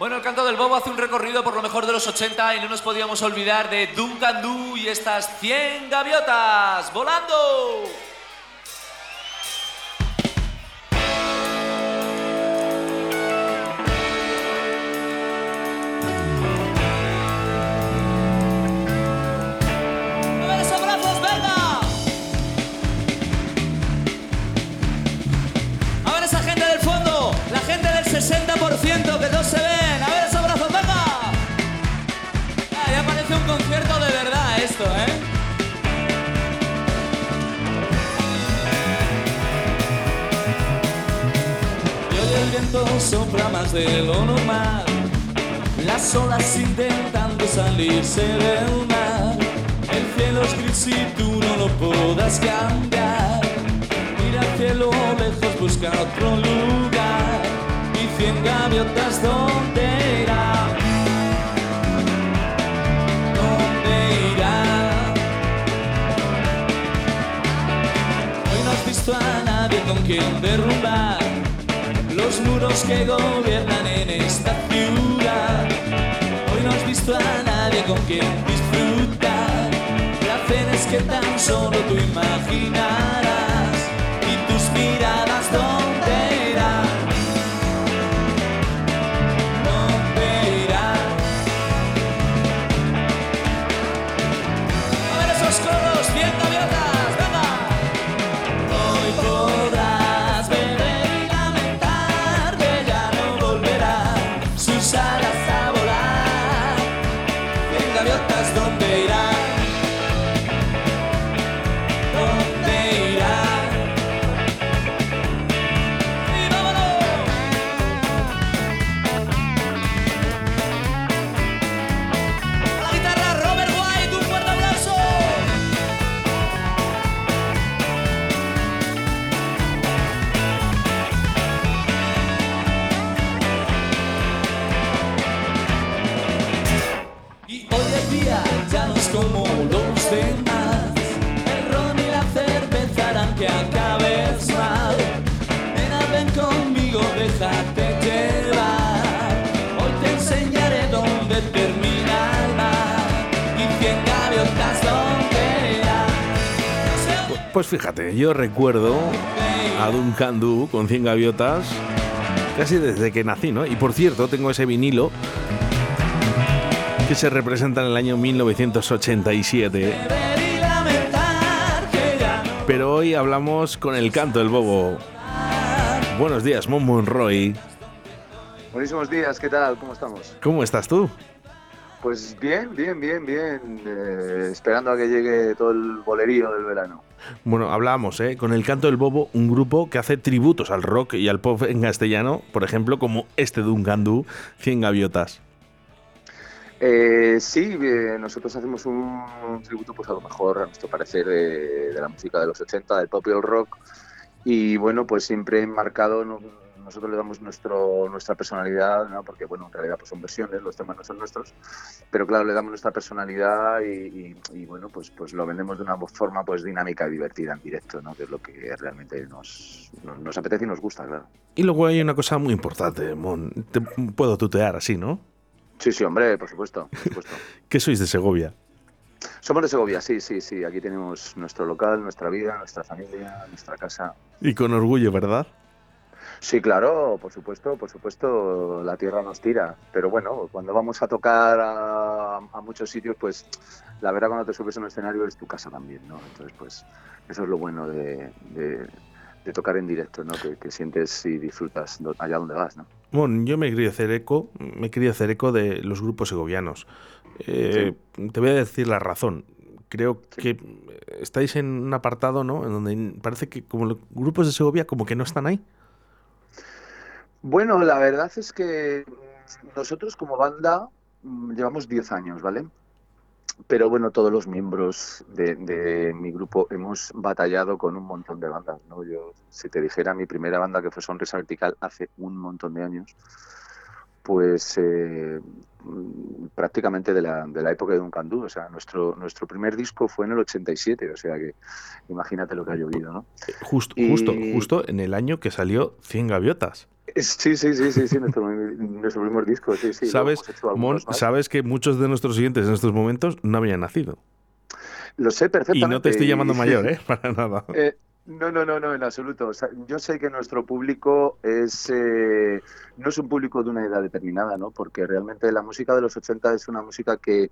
Bueno, el canto del bobo hace un recorrido por lo mejor de los 80 y no nos podíamos olvidar de Duncan Du y estas 100 gaviotas volando. Sopla más de lo normal. Las olas intentando salirse del mar. El cielo es gris y tú no lo puedas cambiar. Mira al cielo lejos, busca otro lugar. Y cien gaviotas, ¿dónde irán? ¿Dónde irán? Hoy no has visto a nadie con quien derrumbar que gobiernan en esta ciudad. Hoy no has visto a nadie con quien disfrutar. Placeres que tan solo tú imaginarás. Pues fíjate, yo recuerdo a Duncan Du con 100 gaviotas casi desde que nací, ¿no? Y por cierto, tengo ese vinilo que se representa en el año 1987. Beber y lamentar que ya no Pero hoy hablamos con el canto del bobo. Buenos días, Mon Monroy. Buenísimos días, ¿qué tal? ¿Cómo estamos? ¿Cómo estás tú? Pues bien, bien, bien, bien. eh, esperando a que llegue todo el bolerío del verano. Bueno, hablábamos, ¿eh? Con el canto del bobo, un grupo que hace tributos al rock y al pop en castellano, por ejemplo, como este Duncan Du, 100 gaviotas. Eh, sí, eh, nosotros hacemos un, tributo, pues a lo mejor, a nuestro parecer, de, de la música de los 80, del pop y el rock. Y bueno, pues siempre enmarcado, no- nosotros le damos nuestro, nuestra personalidad, ¿no? porque bueno, en realidad pues son versiones, los temas no son nuestros, pero claro, le damos nuestra personalidad y, y- y, bueno, pues, pues lo vendemos de una forma pues dinámica y divertida en directo, ¿no? que es lo que realmente nos, nos, nos apetece y nos gusta, claro. Y luego hay una cosa muy importante, Mon. Te puedo tutear así, ¿no? Sí, sí, hombre, por supuesto, por supuesto. Que sois de Segovia. Somos de Segovia, sí, sí, sí. Aquí tenemos nuestro local, nuestra vida, nuestra familia, nuestra casa. Y con orgullo, ¿verdad? Sí, claro, por supuesto, por supuesto, la tierra nos tira. Pero bueno, cuando vamos a tocar a, a muchos sitios, pues la verdad cuando te subes a un escenario es tu casa también, ¿no? Entonces, pues eso es lo bueno de, de- de tocar en directo, ¿no? Que, que sientes y disfrutas allá donde vas, ¿no? Bueno, yo me quería hacer eco, me quería hacer eco de los grupos segovianos. Eh, Te voy a decir la razón. Creo que estáis en un apartado, ¿no? En donde parece que como los grupos de Segovia como que no están ahí. Bueno, la verdad es que nosotros como banda mm, llevamos 10 años, ¿vale? Pero bueno, todos los miembros de, de mi grupo hemos batallado con un montón de bandas, ¿no? Yo, si te dijera mi primera banda que fue Sonrisa Vertical hace un montón de años, pues eh, mm, prácticamente de la, de la época de Duncan Du, o sea, nuestro, nuestro primer disco fue en el 87, o sea que imagínate lo que ha llovido, ¿no? Justo, Y- justo, justo en el año que salió 100 gaviotas. Sí, sí, sí, sí, sí, nuestro, nuestro primer disco, sí, sí. ¿Sabes, Mon, sabes que muchos de nuestros siguientes en estos momentos no habían nacido. Lo sé perfectamente. Y no te estoy llamando mayor, ¿eh? Para nada. Eh, no, no, no, no, en absoluto. yo sé que nuestro público es eh, no es un público de una edad determinada, ¿no? Porque realmente la música de los 80 es una música que,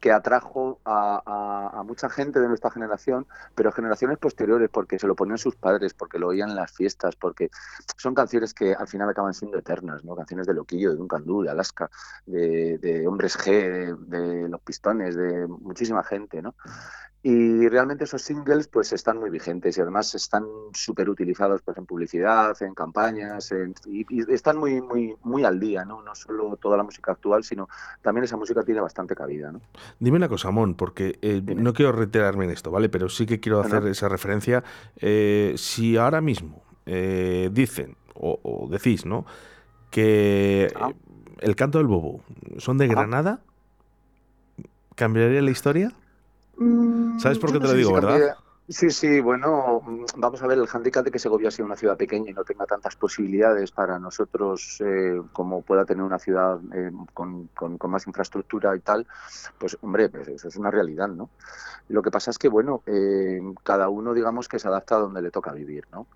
que atrajo a, mucha gente de nuestra generación, pero generaciones posteriores, porque se lo ponían sus padres, porque lo oían en las fiestas, porque son canciones que al final acaban siendo eternas, ¿no? Canciones de Loquillo, de Duncan Du, de Alaska, de, de Hombres G, de Los Pistones, de muchísima gente, ¿no? Y realmente esos singles pues están muy vigentes y además están súper utilizados pues, en publicidad, en campañas, y, están muy, muy, muy al día, ¿no? No solo toda la música actual, sino también esa música tiene bastante cabida, ¿no? Dime una cosa, Mon, porque eh, no quiero reiterarme en esto, ¿vale? Pero sí que quiero hacer esa referencia. Eh, si ahora mismo eh, dicen, o, decís, ¿no? Que ah. el canto del bobo son de Granada, ¿cambiaría la historia? Mm, ¿Sabes por qué te lo digo, verdad? Sí, sí, bueno, vamos a ver el hándicap de que Segovia sea una ciudad pequeña y no tenga tantas posibilidades para nosotros eh, como pueda tener una ciudad eh, con, más infraestructura y tal, pues hombre, pues eso es una realidad, ¿no? Lo que pasa es que, bueno, eh, cada uno digamos que se adapta a donde le toca vivir, ¿no?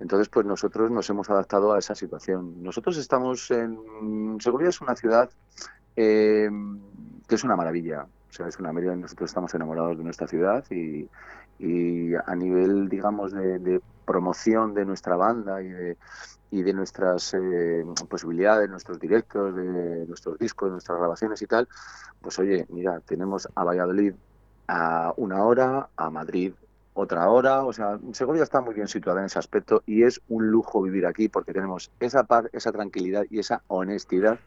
Entonces, pues nosotros nos hemos adaptado a esa situación. Nosotros estamos en... Segovia es una ciudad que es una maravilla. O sea, es una medida nosotros estamos enamorados de nuestra ciudad y, a nivel, digamos, de, promoción de nuestra banda y de, y de nuestras eh, posibilidades, nuestros directos, de nuestros discos, nuestras grabaciones y tal, pues oye, mira, tenemos a Valladolid a una hora, a Madrid otra hora, o sea, Segovia está muy bien situada en ese aspecto y es un lujo vivir aquí porque tenemos esa paz, esa tranquilidad y esa honestidad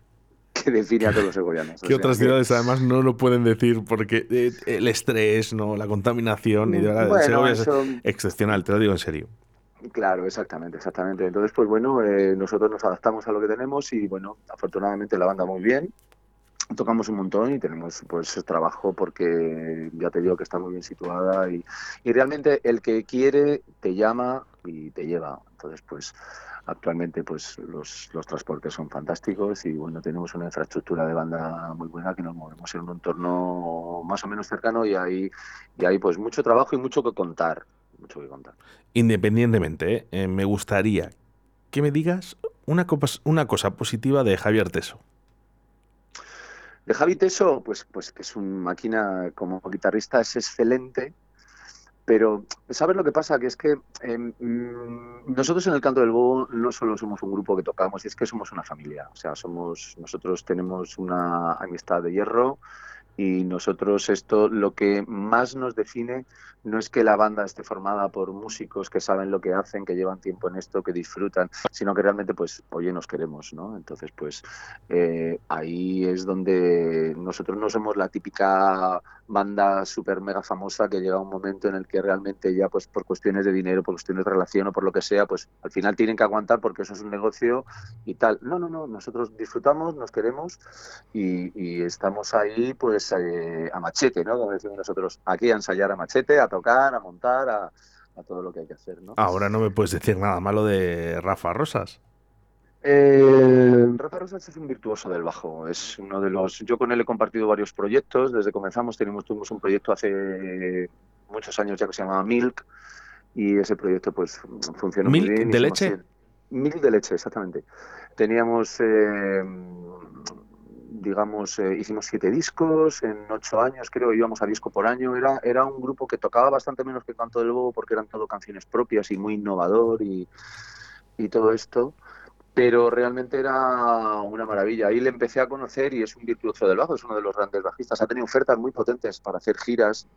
que define a todos los segovianos. Que otras ciudades además no lo pueden decir porque eh, el estrés, no, la contaminación y de verdad Segovia es excepcional, te lo digo en serio. Claro, exactamente, exactamente. Entonces, pues bueno, eh, nosotros nos adaptamos a lo que tenemos y bueno, afortunadamente la banda muy bien. Tocamos un montón y tenemos pues trabajo porque ya te digo que está muy bien situada y, y realmente el que quiere te llama y te lleva. Entonces, pues Actualmente pues los, los transportes son fantásticos y bueno, tenemos una infraestructura de banda muy buena que nos movemos en un entorno más o menos cercano y hay, y hay pues mucho trabajo y mucho que contar. Mucho que contar. Independientemente, eh, me gustaría que me digas una, una cosa positiva de Javier Teso. De Javi Teso, pues, pues que es una máquina como guitarrista, es excelente pero, ¿sabes lo que pasa? Que es que em, mm, nosotros en el canto del bobo no solo somos un grupo que tocamos, es que somos una familia. O sea, somos, nosotros tenemos una amistad de hierro y nosotros esto lo que más nos define no es que la banda esté formada por músicos que saben lo que hacen, que llevan tiempo en esto, que disfrutan, sino que realmente, pues, oye, nos queremos, ¿no? Entonces, pues, eh, ahí es donde nosotros no somos la típica banda súper mega famosa que llega un momento en el que realmente ya, pues, por cuestiones de dinero, por cuestiones de relación o por lo que sea, pues, al final tienen que aguantar porque eso es un negocio y tal. No, no, no, nosotros disfrutamos, nos queremos y, estamos ahí, pues, eh, a machete, ¿no? Como decimos nosotros, aquí a ensayar a machete, a tocar, a montar, a, todo lo que hay que hacer. ¿no? Ahora no me puedes decir nada malo de Rafa Rosas. Eh, Rafa Rosas es un virtuoso del bajo. Es uno de los. Yo con él he compartido varios proyectos. Desde que comenzamos tenemos, tuvimos un proyecto hace muchos años ya que se llamaba Milk y ese proyecto pues funcionó muy bien. ¿De leche? Milk de leche, exactamente. Teníamos eh, digamos, eh, hicimos siete discos, en ocho años creo íbamos a disco por año, era, era un grupo que tocaba bastante menos que Canto del Lobo porque eran todo canciones propias y muy innovador y, y todo esto pero realmente era una maravilla. Ahí le empecé a conocer y es un virtuoso del bajo, es uno de los grandes bajistas. Ha tenido ofertas muy potentes para hacer giras,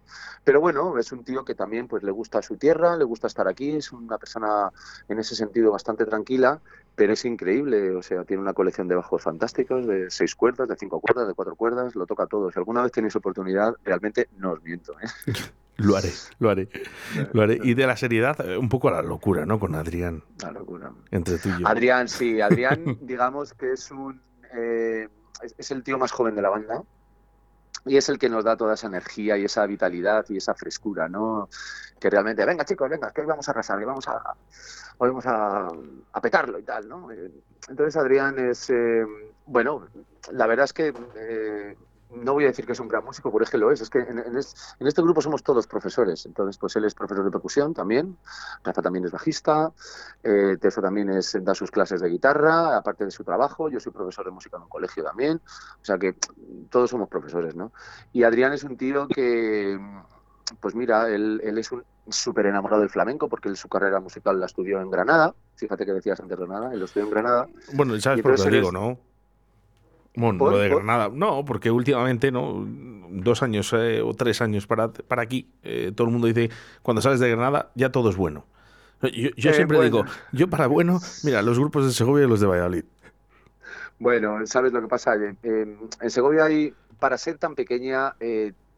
pero bueno, es un tío que también pues le gusta su tierra, le gusta estar aquí, es una persona en ese sentido bastante tranquila, pero es increíble, o sea, tiene una colección de bajos fantásticos, de seis cuerdas, de cinco cuerdas, de cuatro cuerdas, lo toca todo. Si alguna vez tenéis oportunidad, realmente no os miento. ¿eh? Lo haré, lo haré, lo haré. Y de la seriedad, eh, un poco a la locura, ¿no? Con Adrián. La locura. Entre tú y yo. Adrián, sí. Adrián, digamos que es un... Eh, es, el tío más joven de la banda. y es el que nos da toda esa energía y esa vitalidad y esa frescura, ¿no? Que realmente, venga chicos, venga, que hoy vamos a arrasar, que vamos a, hoy vamos a, a petarlo y tal, ¿no? Eh, entonces Adrián es, eh, bueno, la verdad es que eh, no voy a decir que es un gran músico, porque es que lo es. Es que en, en, este grupo somos todos profesores. Entonces, pues él es profesor de percusión también. Rafa también es bajista. Eh, Teso también es, da sus clases de guitarra, aparte de su trabajo. Yo soy profesor de música en un colegio también. O sea que todos somos profesores, ¿no? Y Adrián es un tío que, pues mira, él, él es un súper enamorado del flamenco porque él su carrera musical la estudió en Granada. Fíjate que decías antes Granada, él lo estudió en Granada. Bueno, ¿sabes por qué lo digo, no? Bueno, ¿Por? lo de Granada. No, porque últimamente, ¿no? Dos años eh, o tres años para, para aquí, eh, todo el mundo dice, cuando sales de Granada, ya todo es bueno. Yo, yo eh, siempre bueno. digo, yo para bueno, mira, los grupos de Segovia y los de Valladolid. Bueno, ¿sabes lo que pasa? en Segovia hay, para ser tan pequeña,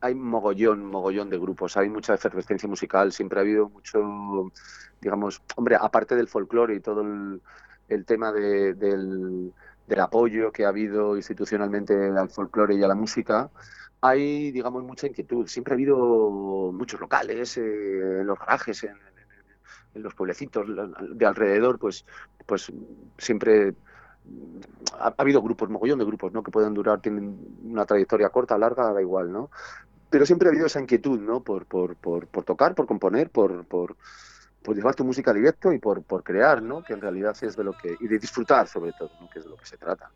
hay mogollón, mogollón de grupos, hay mucha efervescencia musical, siempre ha habido mucho, digamos, hombre, aparte del folclore y todo el, el tema de, del del apoyo que ha habido institucionalmente al folclore y a la música, hay, digamos, mucha inquietud. Siempre ha habido muchos locales, eh, en los garajes, en, los pueblecitos de alrededor, pues, pues siempre ha, ha, habido grupos, mogollón de grupos, ¿no? Que pueden durar, tienen una trayectoria corta, larga, da igual, ¿no? Pero siempre ha habido esa inquietud, ¿no? Por, por, por, por tocar, por componer, por, por, por llevar tu música directo y por, por crear, ¿no? Que en realidad es de lo que... y de disfrutar sobre todo, ¿no? Que es de lo que se trata.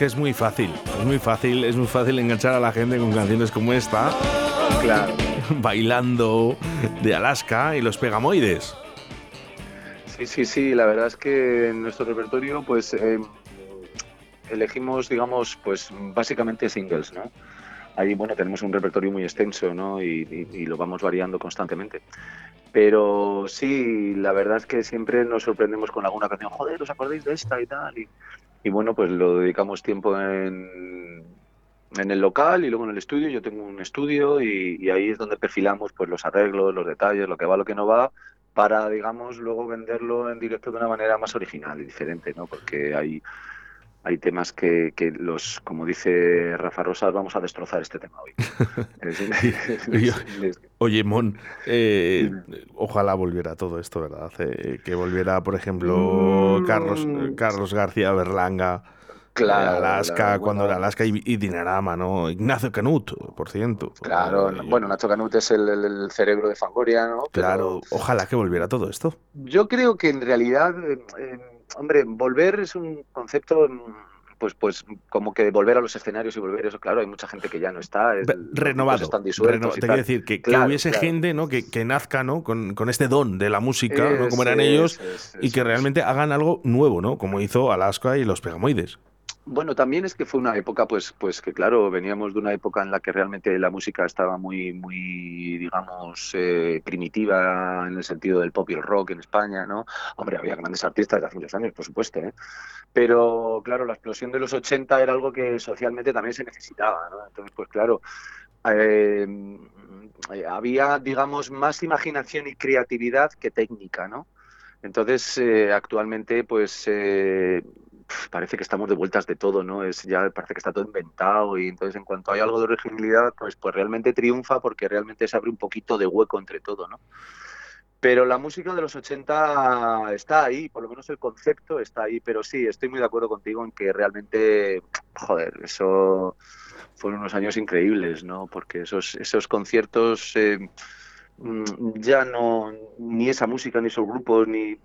Que es muy fácil, es muy fácil, es muy fácil enganchar a la gente con canciones como esta. Claro. Bailando de Alaska y los Pegamoides. Sí, sí, sí, la verdad es que en nuestro repertorio pues eh, elegimos, digamos, pues básicamente singles, ¿no? Ahí, bueno, tenemos un repertorio muy extenso, ¿no? Y, y, lo vamos variando constantemente. Pero sí, la verdad es que siempre nos sorprendemos con alguna canción, joder, ¿os acordáis de esta y tal? Y, y bueno, pues lo dedicamos tiempo en, en el local y luego en el estudio. Yo tengo un estudio y, ahí es donde perfilamos pues los arreglos, los detalles, lo que va, lo que no va, para, digamos, luego venderlo en directo de una manera más original y diferente, ¿no? Porque hay hay temas que, que, los, como dice Rafa Rosas, vamos a destrozar este tema hoy. Oye, Mon, eh, ojalá volviera todo esto, ¿verdad? Eh, que volviera, por ejemplo, Carlos, Mm. Carlos García Berlanga. Claro, Alaska, claro, cuando bueno. era Alaska y, y Dinarama, ¿no? Ignacio Canut, por cierto. Claro, Eh, bueno, Nacho Canut es el, cerebro de Fangoria, ¿no? Pero Claro, ojalá que volviera todo esto. Yo creo que en realidad, eh, eh, hombre, volver es un concepto, mm, pues, pues como que volver a los escenarios y volver eso, claro, hay mucha gente que ya no está, es- Renovado. están disueltos reno- te quiero decir que, que hubiese claro. gente ¿no? que, que nazca ¿no? con, con este don de la música, ¿no? como eran ellos, y que realmente hagan algo nuevo, ¿no? Como hizo Alaska y los Pegamoides. Bueno, también es que fue una época, pues, pues que claro, veníamos de una época en la que realmente la música estaba muy, muy, digamos, eh, primitiva en el sentido del pop y el rock en España, ¿no? Hombre, había grandes artistas de hace muchos años, por supuesto, ¿eh? Pero claro, la explosión de los 80 era algo que socialmente también se necesitaba, ¿no? Entonces, pues claro, eh, eh, había, digamos, más imaginación y creatividad que técnica, ¿no? Entonces, eh, actualmente, pues eh, parece que estamos de vueltas de todo, ¿no? Es ya parece que está todo inventado y entonces en cuanto hay algo de originalidad, pues, pues realmente triunfa porque realmente se abre un poquito de hueco entre todo, ¿no? Pero la música de los 80 está ahí, por lo menos el concepto está ahí, pero sí, estoy muy de acuerdo contigo en que realmente, joder, eso fueron unos años increíbles, ¿no? Porque esos, esos conciertos eh, mm, ya no, ni esa música, ni esos grupos, ni...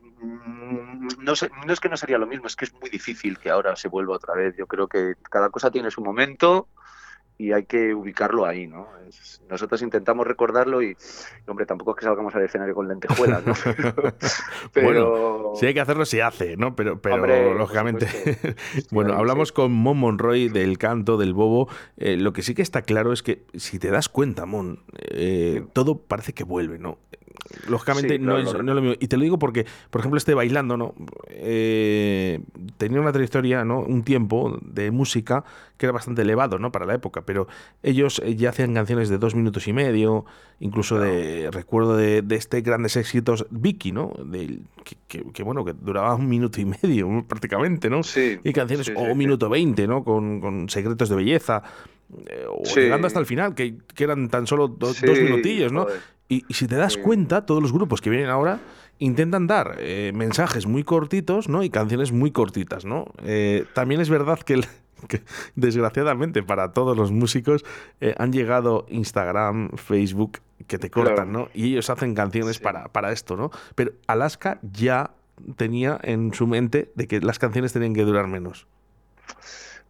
No, sé, no es que no sería lo mismo, es que es muy difícil que ahora se vuelva otra vez. Yo creo que cada cosa tiene su momento y hay que ubicarlo ahí, ¿no? Es- nosotros intentamos recordarlo y, hombre, tampoco es que salgamos al escenario con lentejuelas, ¿no? Pero... Si hay que hacerlo, se hace, ¿no? Pero, pero Hombre, lógicamente. bueno, Sí, hablamos sí. con Mon Monroy del canto, del bobo. Eh, lo que sí que está claro es que, si te das cuenta, Mon, eh, todo parece que vuelve, ¿no? Lógicamente no, es, lo- no es lo mismo. Y te lo digo porque, por ejemplo, este bailando, ¿no? Eh, tenía una trayectoria, ¿no? Un tiempo de música que era bastante elevado, ¿no? Para la época, pero ellos eh, ya hacían canciones de dos minutos y medio, incluso de, recuerdo de, de este grandes éxitos, Vicky, ¿no? Que, que- que, bueno, que duraba un minuto y medio prácticamente, ¿no? Sí, Y canciones, sí, o un minuto veinte, ¿no? Con, con secretos de belleza. eh, o llegando hasta el final, que, que eran tan solo do- dos minutillos, ¿no? Y, y si te das cuenta, todos los grupos que vienen ahora intentan dar eh, mensajes muy cortitos, ¿no? Y canciones muy cortitas, ¿no? Eh, también es verdad que, el- que, desgraciadamente para todos los músicos eh, han llegado Instagram, Facebook, que te cortan, Claro. ¿no? Y ellos hacen canciones Sí. para, para esto, ¿no? Pero Alaska ya tenía en su mente de que las canciones tenían que durar menos.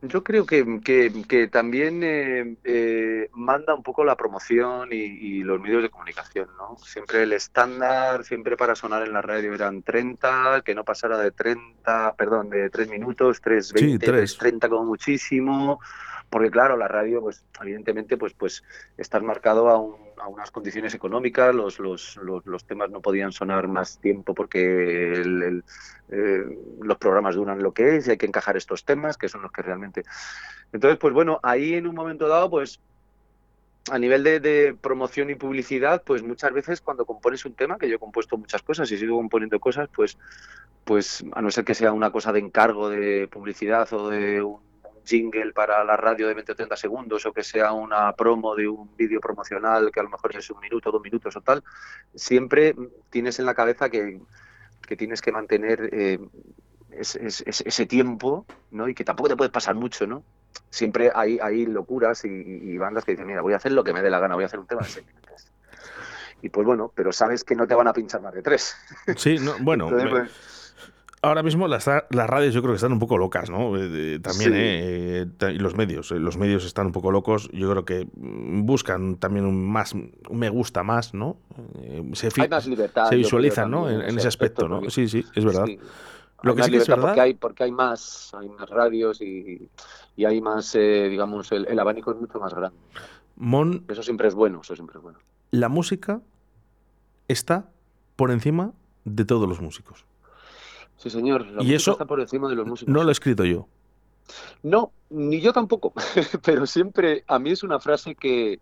Yo creo que, que- que también eh, eh, manda un poco la promoción y, y los medios de comunicación, ¿no? Siempre el estándar, siempre para sonar en la radio eran 30, que no pasara de 30, perdón, de 3 minutos, 3, 20, tres. 30 como muchísimo, porque claro, la radio, pues evidentemente, pues, pues estás marcado a, un- a unas condiciones económicas, los, los, los, temas no podían sonar más tiempo porque el- eh, los programas duran lo que es y hay que encajar estos temas, que son los que realmente... Entonces, pues bueno, ahí en un momento dado, pues a nivel de, de promoción y publicidad, pues muchas veces cuando compones un tema, que yo he compuesto muchas cosas y sigo componiendo cosas, pues, pues a no ser que sea una cosa de encargo de publicidad o de un jingle para la radio de 20 o 30 segundos o que sea una promo de un vídeo promocional que a lo mejor es un minuto, dos minutos o tal, siempre tienes en la cabeza que, que tienes que mantener eh, ese, ese- ese tiempo, ¿no? Y que tampoco te puedes pasar mucho, ¿no? Siempre hay, hay locuras y, y bandas que dicen, mira, voy a hacer lo que me dé la gana, voy a hacer un tema de seis minutos. Y pues bueno, pero sabes que no te van a pinchar más de tres. Sí, no, bueno. Entonces, pues, ahora mismo las, las radios yo creo que están un poco locas, ¿no? Eh, también, ¿eh? Y los medios. Los medios están un poco locos. Yo creo que mm, buscan también un más un me gusta más, ¿no? Se, Hay más libertad. Se visualizan, ¿no? En, ese aspecto, ¿no? Sí, sí, es verdad. Lo que sí que es verdad. Porque hay, porque hay más, hay más radios y, y hay más, digamos, el, el abanico es mucho más grande. Mon, eso siempre es bueno, eso siempre es bueno. La música está por encima de todos los músicos. Sí, señor. La y eso está por encima de los músicos. No lo he escrito yo. No, ni yo tampoco. Pero siempre, a mí es una frase que,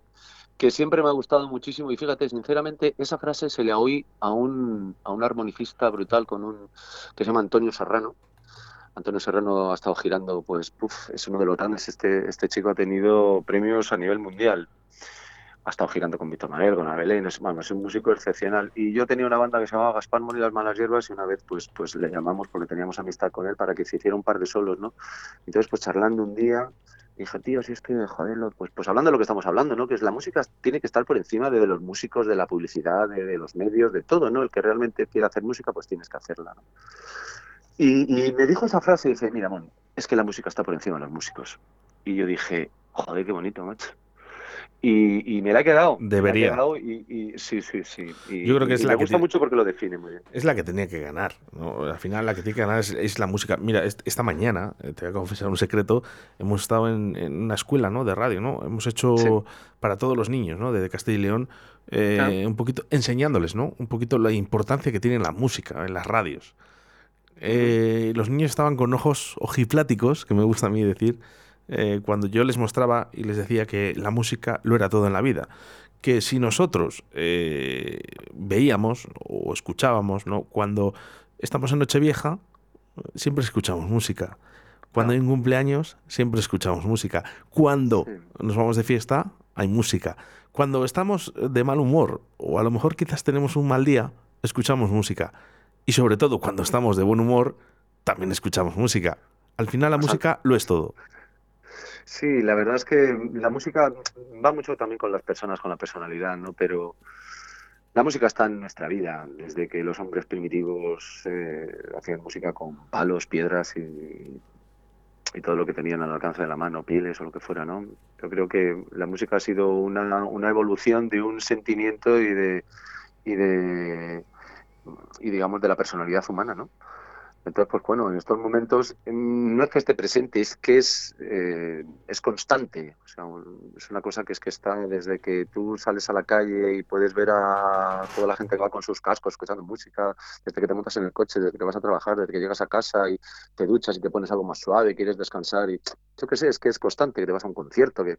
que siempre me ha gustado muchísimo. Y fíjate, sinceramente, esa frase se le oí a un, a un armonicista brutal con un que se llama Antonio Serrano. Antonio Serrano ha estado girando, pues, es uno de los grandes. Este, este chico ha tenido premios a nivel mundial ha estado girando con Víctor Manuel, con Abelén, es, es un músico excepcional. Y yo tenía una banda que se llamaba Gaspar Mori las Malas Hierbas y una vez pues, pues le llamamos porque teníamos amistad con él para que se hiciera un par de solos, ¿no? Entonces pues charlando un día dije, tío, si es que, joder, pues, pues hablando de lo que estamos hablando, ¿no? Que es la música tiene que estar por encima de, los músicos, de la publicidad, de, los medios, de todo, ¿no? El que realmente quiera hacer música, pues tienes que hacerla, ¿no? Y, y me dijo esa frase y dice, mira, Mon, es que la música está por encima de los músicos. Y yo dije, joder, qué bonito, macho. Y, me la ha quedado. Debería. y, sí, sí, sí. Yo creo que es la me gusta mucho porque lo define muy bien. Es la que tenía que ganar. Al final, la que tiene que ganar es, la música. Mira, esta mañana, eh, te voy a confesar un secreto, hemos estado en, una escuela ¿no? de radio, ¿no? Hemos hecho para todos los niños ¿no? de Castilla y León eh, un poquito enseñándoles, ¿no? Un poquito la importancia que tiene la música en las radios. Eh, los niños estaban con ojos ojipláticos, que me gusta a mí decir, eh, cuando yo les mostraba y les decía que la música lo era todo en la vida. Que si nosotros eh, veíamos o escuchábamos, ¿no? cuando estamos en Nochevieja, siempre escuchamos música. Cuando hay un cumpleaños, siempre escuchamos música. Cuando nos vamos de fiesta, hay música. Cuando estamos de mal humor, o a lo mejor quizás tenemos un mal día, escuchamos música. Y sobre todo, cuando estamos de buen humor, también escuchamos música. Al final la música lo es todo. Sí, la verdad es que la música va mucho también con las personas, con la personalidad, ¿no? Pero la música está en nuestra vida, desde que los hombres primitivos eh, hacían música con palos, piedras y, y, todo lo que tenían al alcance de la mano, pieles o lo que fuera, ¿no? Yo creo que la música ha sido una, una evolución de un sentimiento y de, y de y digamos de la personalidad humana, ¿no? Entonces, pues bueno, en estos momentos mm, no es que esté presente, es que es, eh, es constante. O sea, es una cosa que es que está desde que tú sales a la calle y puedes ver a toda la gente que va con sus cascos escuchando música, desde que te montas en el coche, desde que vas a trabajar, desde que llegas a casa y te duchas y te pones algo más suave, quieres descansar y yo qué sé, es que es constante, que te vas a un concierto, que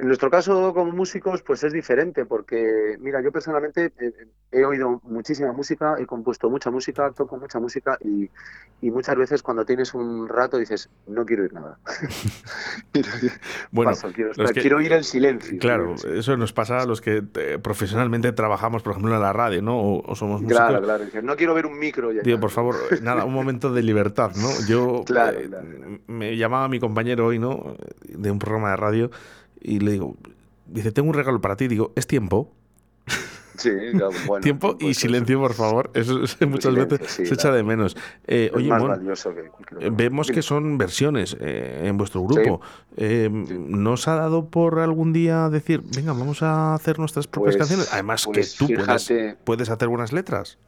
en nuestro caso, como músicos, pues es diferente, porque, mira, yo personalmente eh, eh, he oído muchísima música, he compuesto mucha música, toco mucha música y, muchas veces cuando tienes un rato dices, no quiero ir nada. bueno, quiero, ir en silencio. Claro, eso nos pasa a los que eh, profesionalmente trabajamos, por ejemplo, en la radio, ¿no? O, somos músicos. Claro, claro. No quiero ver un micro. Ya Tío, por favor, nada, un momento de libertad, ¿no? Yo me llamaba mi compañero hoy, ¿no? De un programa de radio y le digo, dice, tengo un regalo para ti. Digo, ¿es tiempo? Sí, bueno, tiempo y pues silencio, por favor. Eso, muchas veces se echa de menos. Eh, oye, vemos que son versiones eh, en vuestro grupo. Eh, ¿Nos ha dado por algún día decir, venga, vamos a hacer nuestras propias pues, canciones? Además que pues tú puedes, puedes hacer buenas letras.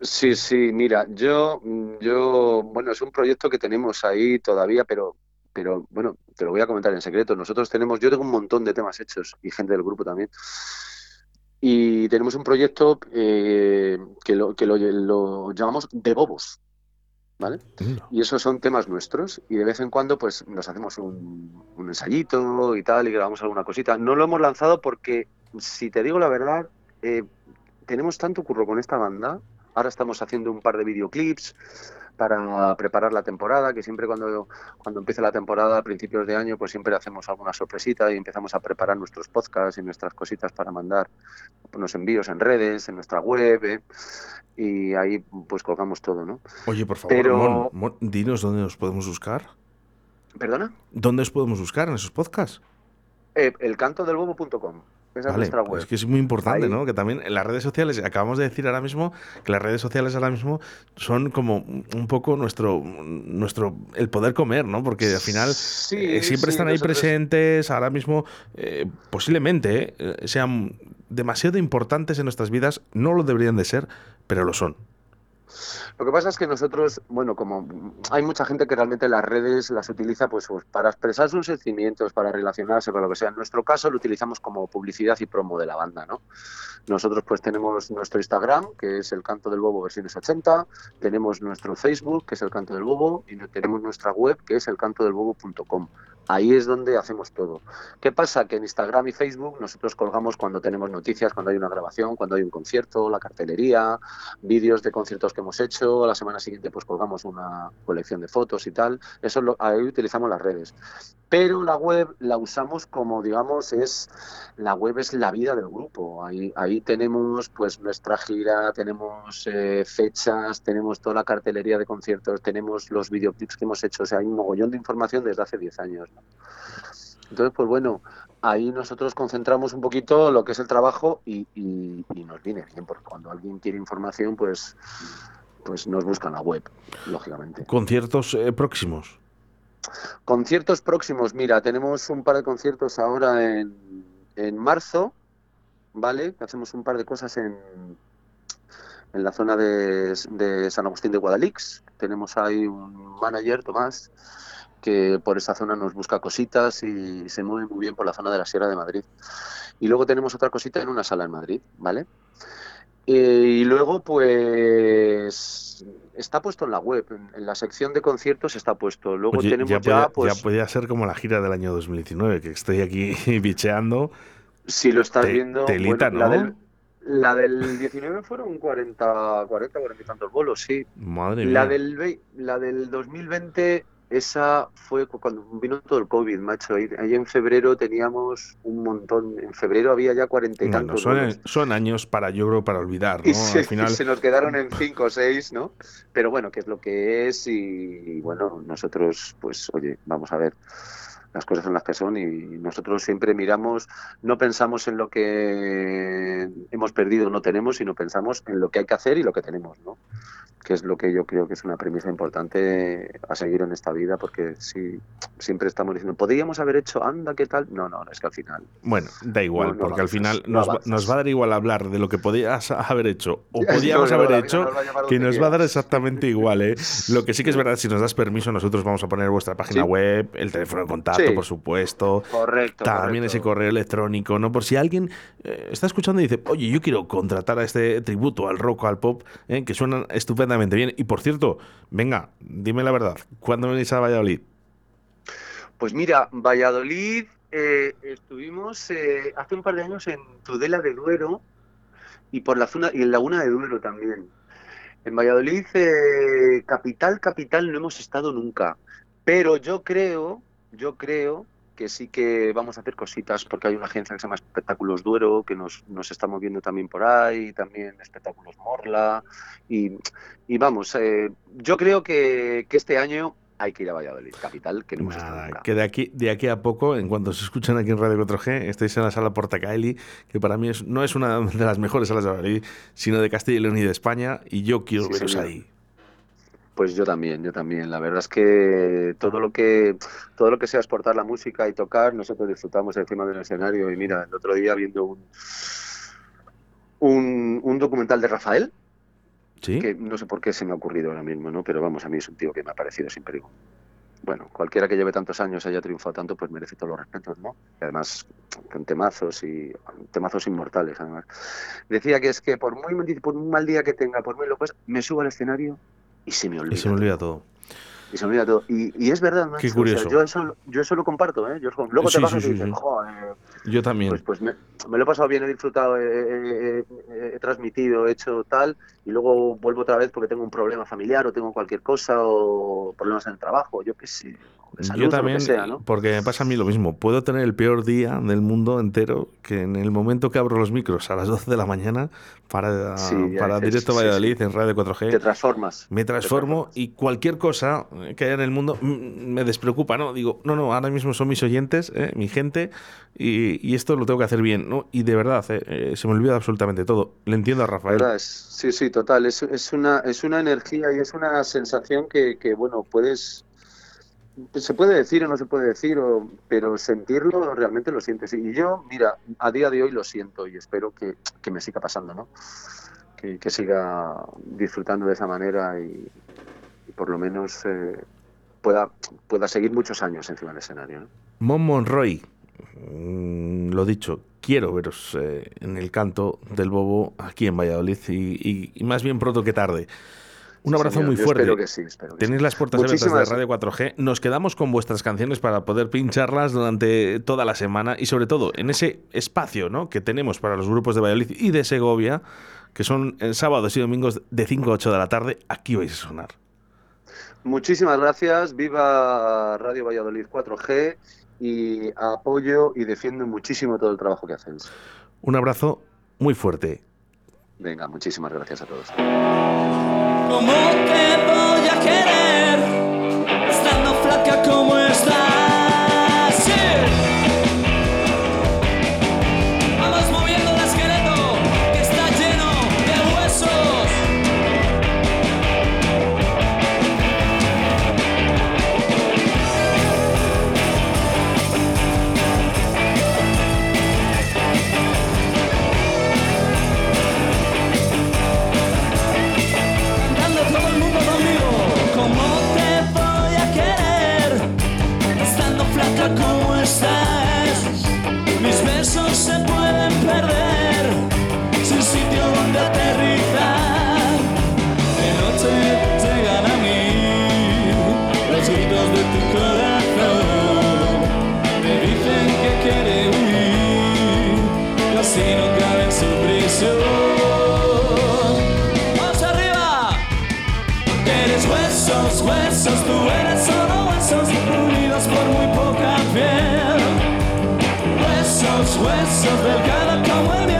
Sí, sí, mira, yo, yo, bueno, es un proyecto que tenemos ahí todavía, pero pero bueno, te lo voy a comentar en secreto. Nosotros tenemos, yo tengo un montón de temas hechos y gente del grupo también. Y tenemos un proyecto eh, que, lo, que lo, llamamos de bobos. ¿Vale? Y esos son temas nuestros y de vez en cuando pues nos hacemos un, ensayito y tal y grabamos alguna cosita. No lo hemos lanzado porque, si te digo la verdad, eh, tenemos tanto curro con esta banda. Ahora estamos haciendo un par de videoclips, para preparar la temporada, que siempre cuando, cuando empieza la temporada a principios de año, pues siempre hacemos alguna sorpresita y empezamos a preparar nuestros podcasts y nuestras cositas para mandar unos envíos en redes, en nuestra web, ¿eh? y ahí pues colgamos todo, ¿no? Oye, por favor, dinos dónde nos podemos buscar. ¿Perdona? ¿Dónde os podemos buscar en esos podcasts? Eh, elcantodelbobo.com Esa es nuestra web. Es que es muy importante, Ahí. ¿no? Que también en las redes sociales, acabamos de decir ahora mismo que las redes sociales ahora mismo son como un poco nuestro, nuestro el poder comer, ¿no? Porque al final Sí, eh, siempre sí, están ahí nosotros- presentes, ahora mismo eh, posiblemente eh, sean demasiado importantes en nuestras vidas, no lo deberían de ser, pero lo son. Lo que pasa es que nosotros, bueno, como hay mucha gente que realmente las redes las utiliza pues, pues, para expresar sus sentimientos, para relacionarse, para lo que sea. En nuestro caso lo utilizamos como publicidad y promo de la banda, ¿no? Nosotros pues tenemos nuestro Instagram, que es el Canto del Bobo versiones 80, tenemos nuestro Facebook, que es el Canto del Bobo, y tenemos nuestra web, que es elcantodelbobo.com. Ahí es donde hacemos todo. ¿Qué pasa? Que en Instagram y Facebook nosotros colgamos cuando tenemos noticias, cuando hay una grabación, cuando hay un concierto, la cartelería, vídeos de conciertos que hemos hecho, la semana siguiente pues colgamos una colección de fotos y tal, eso lo, ahí utilizamos las redes. Pero la web la usamos como digamos es la web es la vida del grupo. Ahí, ahí tenemos pues nuestra gira, tenemos eh, fechas, tenemos toda la cartelería de conciertos, tenemos los videoclips que hemos hecho, o sea, hay un mogollón de información desde hace 10 años. Entonces, pues bueno, ahí nosotros concentramos un poquito lo que es el trabajo y, y- y nos viene bien, porque cuando alguien quiere información, pues, pues nos busca en la web, lógicamente. Conciertos eh, próximos. Conciertos próximos, mira, tenemos un par de conciertos ahora en, en marzo, ¿vale? Hacemos un par de cosas en, en la zona de, de San Agustín de Guadalix. Tenemos ahí un manager, Tomás, que por esa zona nos busca cositas y se mueve muy bien por la zona de la Sierra de Madrid. Y luego tenemos otra cosita en una sala en Madrid, ¿vale? Eh, y luego, pues, está puesto en la web, en, la sección de conciertos está puesto. Luego tenemos ya, pues, ya podía ser como la gira del año 2019, que estoy aquí bicheando. Si lo estás Te- viendo, telita, bueno, la, del, la del 19 fueron 40, 40, 40 y tantos bolos, sí. Madre mía. La del, vei- la del 2020, esa fue cu- cuando vino todo el COVID, macho. Ahí, ahí en febrero teníamos un montón. En febrero había ya 40 y Bueno, tantos son, años para, yo creo, para olvidar, Y ¿no? se, Al final, se nos quedaron en 5 o 6, ¿no? Pero bueno, que es lo que es y, y bueno, nosotros, pues, oye, vamos a ver. Las cosas son las que son y nosotros siempre miramos, no pensamos en lo que hemos perdido o no tenemos, sino pensamos en lo que hay que hacer y lo que tenemos, ¿no? Que es lo que yo creo que es una premisa importante a seguir en esta vida, porque si siempre estamos diciendo, podríamos haber hecho, anda, ¿qué tal? No, no, es que al final bueno, da igual, No, no porque al final no nos, va, nos va a dar igual hablar de lo que podías haber hecho o podíamos haber hecho, que nos va a dar exactamente igual, ¿eh? Lo que sí que es verdad, si nos das permiso, nosotros vamos a poner vuestra página Sí. web, el teléfono de contacto, Sí. por supuesto. Correcto. También ese correo electrónico, ¿no? Por si alguien eh, está escuchando y dice, oye, yo quiero contratar a este tributo al rock o al pop, ¿eh? que suenan estupendamente bien. Y por cierto, venga, dime la verdad, ¿cuándo venís a Valladolid? Pues mira, Valladolid, eh, estuvimos hace un par de años en Tudela de Duero y por la zona y en Laguna de Duero también. En Valladolid, capital, capital, no hemos estado nunca. Pero yo creo, yo creo que sí que vamos a hacer cositas porque hay una agencia que se llama Espectáculos Duero que nos, nos está moviendo también por ahí, también Espectáculos Morla y, y vamos, eh, yo creo que, que este año hay que ir a Valladolid, capital, que no hemos estado Nada, nunca. que de aquí, de aquí a poco, en cuanto se escuchan aquí en Radio 4G, estáis en la sala Portacaeli, que para mí es, no es una de las mejores salas de Valladolid, sino de Castilla y León y de España, y yo quiero Sí, veros señor. ahí. Pues yo también, yo también. La verdad es que todo lo que todo lo que sea exportar la música y tocar, nosotros disfrutamos encima del escenario. Y mira, el otro día viendo un un, un documental de Rafael, ¿Sí? que no sé por qué se me ha ocurrido ahora mismo, ¿no? Pero vamos, a mí es un tío que me ha parecido siempre. Bueno, cualquiera que lleve tantos años haya triunfado tanto, pues merece todos los respetos, ¿no? Y además, con temazos y temazos inmortales, además. Decía que es que por muy, por un mal día que tenga, por muy loco, me subo al escenario y se me olvida. Y se me olvida todo. Y se me olvida todo. Y, y es verdad, macho, Qué o sea, curioso. yo, eso, yo eso lo comparto, ¿eh? Yo, luego te pasas sí, y sí, dices, sí. joder, Yo también. pues, pues me, me lo he pasado bien, he disfrutado, he, he- he- he transmitido, he hecho tal, y luego vuelvo otra vez porque tengo un problema familiar o tengo cualquier cosa o problemas en el trabajo, yo qué sé. Salud Yo o lo también, que sea, ¿no? porque me pasa a mí lo mismo. Puedo tener el peor día del mundo entero que en el momento que abro los micros a las 12 de la mañana para, Sí, para Directo sí, Valladolid en Radio 4G. Te transformas. me transformo transformas. y cualquier cosa que haya en el mundo mm, me despreocupa, ¿no? Digo, no, no, ahora mismo son mis oyentes, ¿eh? mi gente, y, y esto lo tengo que hacer bien, ¿no? Y de verdad, ¿eh? Eh, se me olvida absolutamente todo. Le entiendo a Rafael. Sí, sí, total. Es, es, una, es una energía y es una sensación que, que, bueno, puedes... Se puede decir o no se puede decir, o- pero sentirlo realmente lo sientes. Y yo, mira, a día de hoy lo siento y espero que, que me siga pasando, ¿no? Que, que siga disfrutando de esa manera y, por lo menos eh, pueda, pueda seguir muchos años encima del escenario, ¿no? Mon Monroy, mm, lo dicho, quiero veros eh, en el canto del Bobo aquí en Valladolid y más bien pronto que tarde. Un abrazo señor, muy fuerte. Espero que sí, espero que sí. Tenéis las puertas abiertas de Radio 4G. Nos quedamos con vuestras canciones para poder pincharlas durante toda la semana y sobre todo en ese espacio ¿no? que tenemos para los grupos de Valladolid y de Segovia, que son en sábados y domingos de 5 a 8 de la tarde. Aquí vais a sonar. Muchísimas gracias, viva Radio Valladolid 4G y apoyo y defiendo muchísimo todo el trabajo que hacéis. Un abrazo muy fuerte. Venga, muchísimas gracias a todos. ¿Cómo te voy a querer Huesos, delgada como el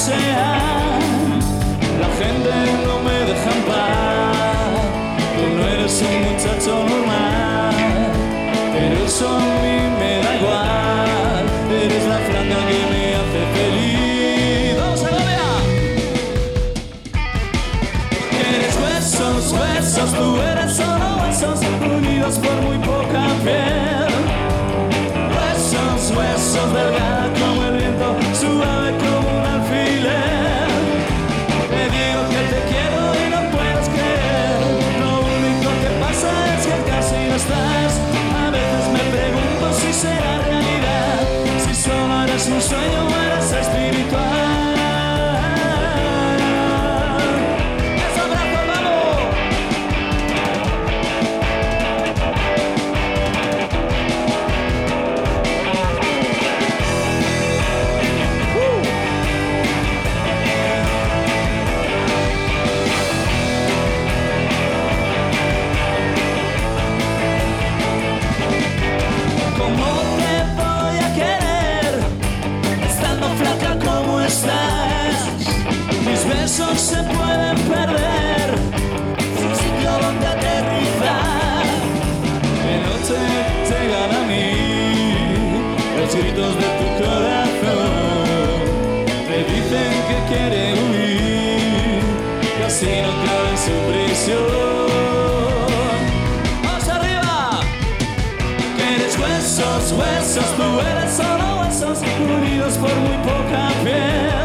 salir a pasear? La gente no me deja en paz. Tú no eres un muchacho normal, pero eso a mí me da igual. Eres la franja que me hace feliz. ¡Vamos a Eres huesos, huesos, tú eres solo huesos unidos por muy poca los gritos de tu corazón. Te dicen que quiere huir y así no cabe en su prisión. ¡Vamos arriba! Que eres huesos, huesos, tú eres solo huesos unidos por muy poca piel.